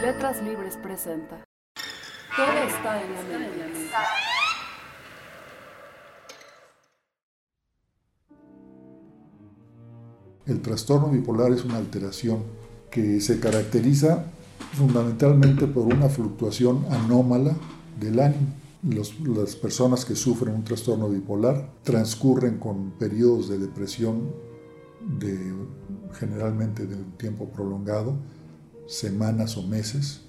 Letras Libres presenta. Todo está en la mente. El trastorno bipolar es una alteración que se caracteriza fundamentalmente por una fluctuación anómala del ánimo. las personas que sufren un trastorno bipolar transcurren con periodos de depresión de, generalmente de un tiempo prolongado, semanas o meses,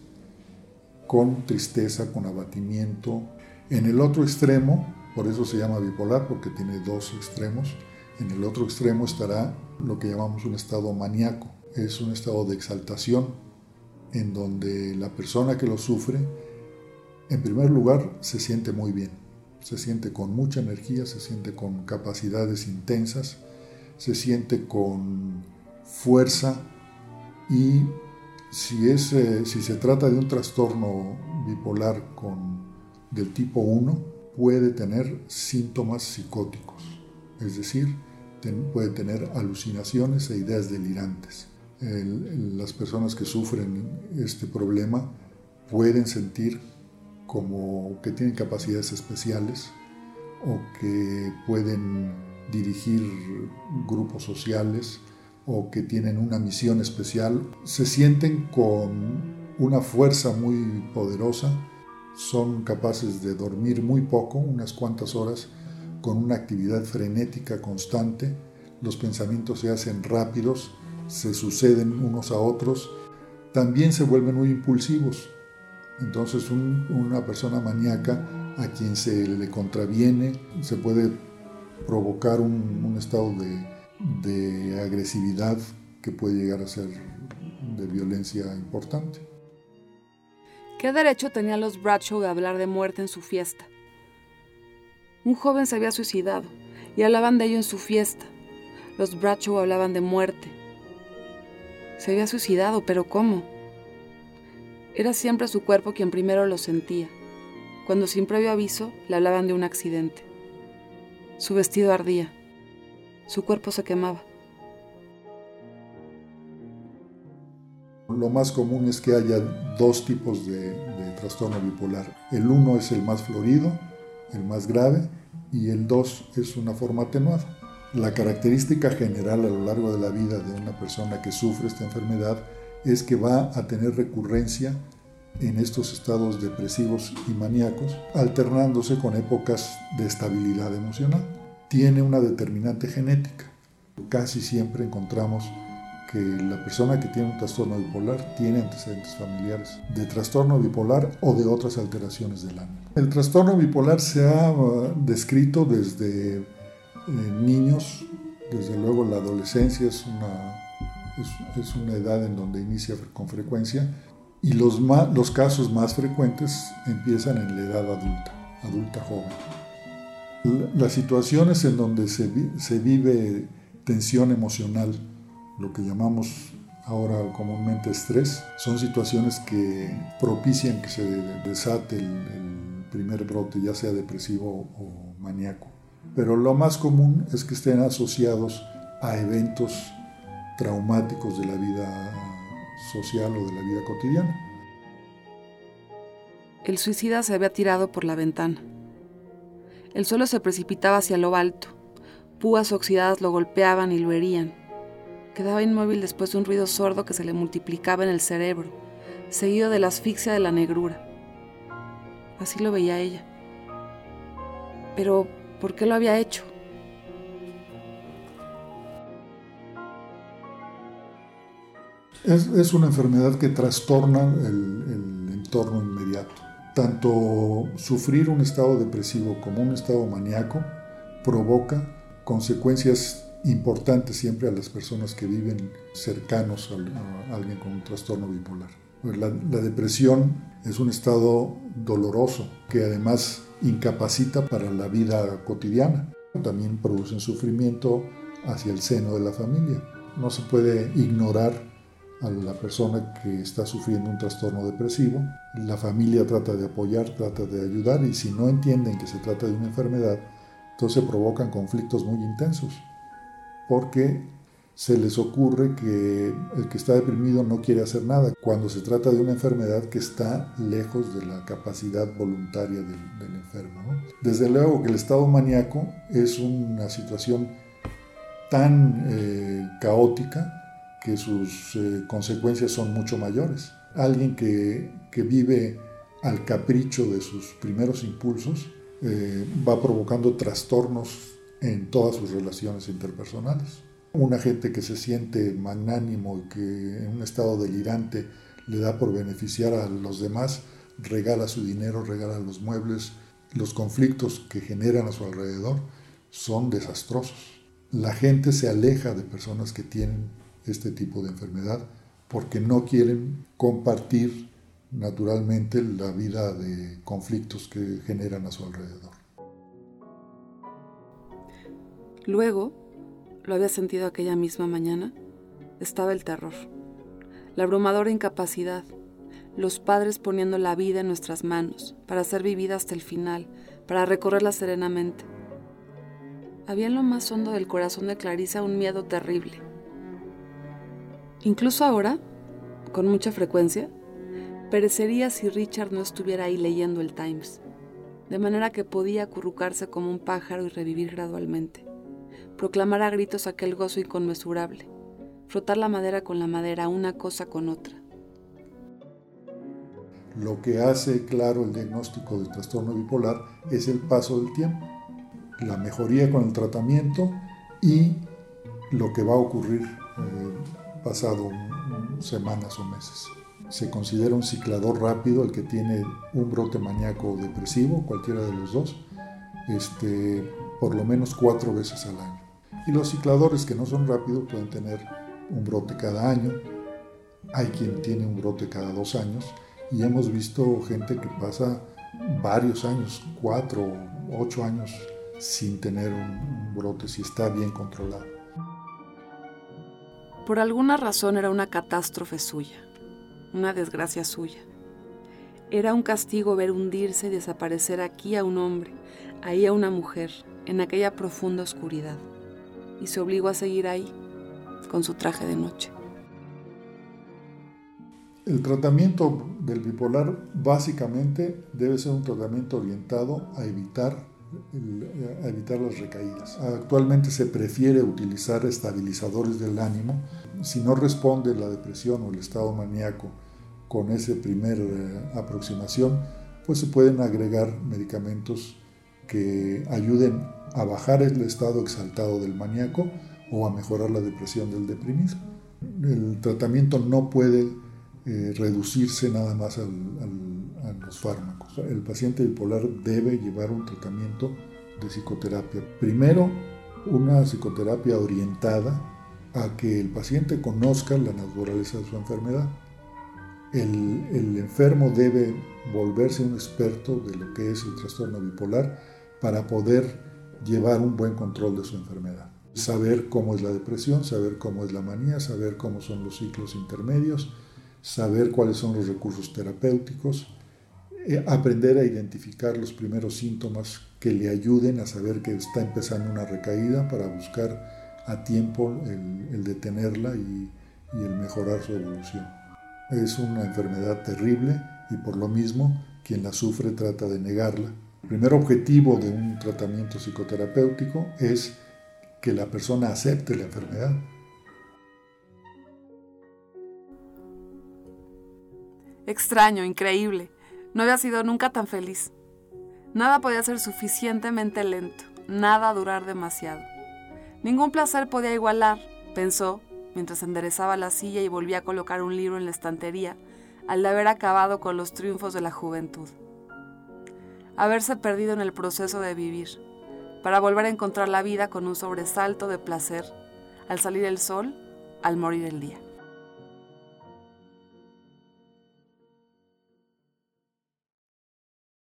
con tristeza, con abatimiento. En el otro extremo, por eso se llama bipolar, porque tiene dos extremos, en el otro extremo estará lo que llamamos un estado maníaco. Es un estado de exaltación en donde la persona que lo sufre, en primer lugar, se siente muy bien, se siente con mucha energía, se siente con capacidades intensas, se siente con fuerza y si, es, eh, si se trata de un trastorno bipolar con, del tipo 1, puede tener síntomas psicóticos, es decir, puede tener alucinaciones e ideas delirantes. Las personas que sufren este problema pueden sentir como que tienen capacidades especiales o que pueden dirigir grupos sociales o que tienen una misión especial, se sienten con una fuerza muy poderosa, son capaces de dormir muy poco, unas cuantas horas, con una actividad frenética constante, los pensamientos se hacen rápidos, se suceden unos a otros, también se vuelven muy impulsivos. Entonces una persona maníaca a quien se le contraviene se puede provocar un, estado de, de agresividad que puede llegar a ser de violencia importante. ¿Qué derecho tenían los Bradshaw de hablar de muerte en su fiesta? Un joven se había suicidado y hablaban de ello en su fiesta. Los Bradshaw hablaban de muerte. Se había suicidado, pero ¿cómo? Era siempre su cuerpo quien primero lo sentía, cuando sin previo aviso le hablaban de un accidente. Su vestido ardía, su cuerpo se quemaba. Lo más común es que haya dos tipos de, trastorno bipolar. El uno es el más florido, el más grave, y el dos es una forma atenuada. La característica general a lo largo de la vida de una persona que sufre esta enfermedad es que va a tener recurrencia en estos estados depresivos y maníacos, alternándose con épocas de estabilidad emocional. Tiene una determinante genética. Casi siempre encontramos que la persona que tiene un trastorno bipolar tiene antecedentes familiares de trastorno bipolar o de otras alteraciones del ánimo. El trastorno bipolar se ha uh, descrito desde niños, desde luego la adolescencia es una, es, una edad en donde inicia con frecuencia y los, los casos más frecuentes empiezan en la edad adulta, adulta joven. Las situaciones en donde se, vive tensión emocional, lo que llamamos ahora comúnmente estrés, son situaciones que propician que se desate el primer brote, ya sea depresivo o maníaco pero lo más común es que estén asociados a eventos traumáticos de la vida social o de la vida cotidiana. El suicida se había tirado por la ventana. El suelo se precipitaba hacia lo alto. Púas oxidadas lo golpeaban y lo herían. Quedaba inmóvil después de un ruido sordo que se le multiplicaba en el cerebro, seguido de la asfixia de la negrura. Así lo veía ella. Pero ¿Por qué lo había hecho? Es, una enfermedad que trastorna el, entorno inmediato. Tanto sufrir un estado depresivo como un estado maníaco provoca consecuencias importantes siempre a las personas que viven cercanos a, alguien con un trastorno bipolar. la, depresión es un estado doloroso que además incapacita para la vida cotidiana. También producen sufrimiento hacia el seno de la familia. No se puede ignorar a la persona que está sufriendo un trastorno depresivo. La familia trata de apoyar, trata de ayudar y si no entienden que se trata de una enfermedad, entonces provocan conflictos muy intensos porque se les ocurre que el que está deprimido no quiere hacer nada, cuando se trata de una enfermedad que está lejos de la capacidad voluntaria del, enfermo. Desde luego que el estado maníaco es una situación tan eh, caótica que sus eh, consecuencias son mucho mayores. Alguien que, que, vive al capricho de sus primeros impulsos eh, va provocando trastornos en todas sus relaciones interpersonales. Una gente que se siente magnánimo y que en un estado delirante le da por beneficiar a los demás, regala su dinero, regala los muebles, los conflictos que generan a su alrededor son desastrosos. La gente se aleja de personas que tienen este tipo de enfermedad porque no quieren compartir naturalmente la vida de conflictos que generan a su alrededor. Luego, lo había sentido aquella misma mañana, estaba el terror, la abrumadora incapacidad, los padres poniendo la vida en nuestras manos para ser vivida hasta el final, para recorrerla serenamente. Había en lo más hondo del corazón de Clarisa un miedo terrible. Incluso ahora, con mucha frecuencia, perecería si Richard no estuviera ahí leyendo el Times, de manera que podía acurrucarse como un pájaro y revivir gradualmente proclamar a gritos aquel gozo inconmensurable, frotar la madera con la madera, una cosa con otra. Lo que hace claro el diagnóstico del trastorno bipolar es el paso del tiempo, la mejoría con el tratamiento y lo que va a ocurrir eh, pasado semanas o meses. Se considera un ciclador rápido el que tiene un brote maníaco o depresivo, cualquiera de los dos, este, por lo menos cuatro veces al año. Y los cicladores que no son rápidos pueden tener un brote cada año. Hay quien tiene un brote cada dos años y hemos visto gente que pasa varios años, cuatro, o ocho años sin tener un brote si está bien controlado. Por alguna razón era una catástrofe suya, una desgracia suya. Era un castigo ver hundirse y desaparecer aquí a un hombre, ahí a una mujer, en aquella profunda oscuridad y se obligó a seguir ahí con su traje de noche. El tratamiento del bipolar básicamente debe ser un tratamiento orientado a evitar, a evitar las recaídas. Actualmente se prefiere utilizar estabilizadores del ánimo. Si no responde la depresión o el estado maníaco con esa primera eh, aproximación, pues se pueden agregar medicamentos que ayuden a bajar el estado exaltado del maníaco o a mejorar la depresión del deprimido. El tratamiento no puede eh, reducirse nada más los fármacos. El paciente bipolar debe llevar un tratamiento de psicoterapia. Primero, una psicoterapia orientada a que el paciente conozca la naturaleza de su enfermedad. El, el enfermo debe volverse un experto de lo que es el trastorno bipolar para poder llevar un buen control de su enfermedad. Saber cómo es la depresión, saber cómo es la manía, saber cómo son los ciclos intermedios, saber cuáles son los recursos terapéuticos, aprender a identificar los primeros síntomas que le ayuden a saber que está empezando una recaída para buscar a tiempo el, detenerla y, y el mejorar su evolución. Es una enfermedad terrible y por lo mismo quien la sufre trata de negarla el primer objetivo de un tratamiento psicoterapéutico es que la persona acepte la enfermedad. Extraño, increíble. No había sido nunca tan feliz. Nada podía ser suficientemente lento, nada durar demasiado. Ningún placer podía igualar, pensó, mientras enderezaba la silla y volvía a colocar un libro en la estantería, al haber acabado con los triunfos de la juventud haberse perdido en el proceso de vivir, para volver a encontrar la vida con un sobresalto de placer al salir el sol, al morir el día.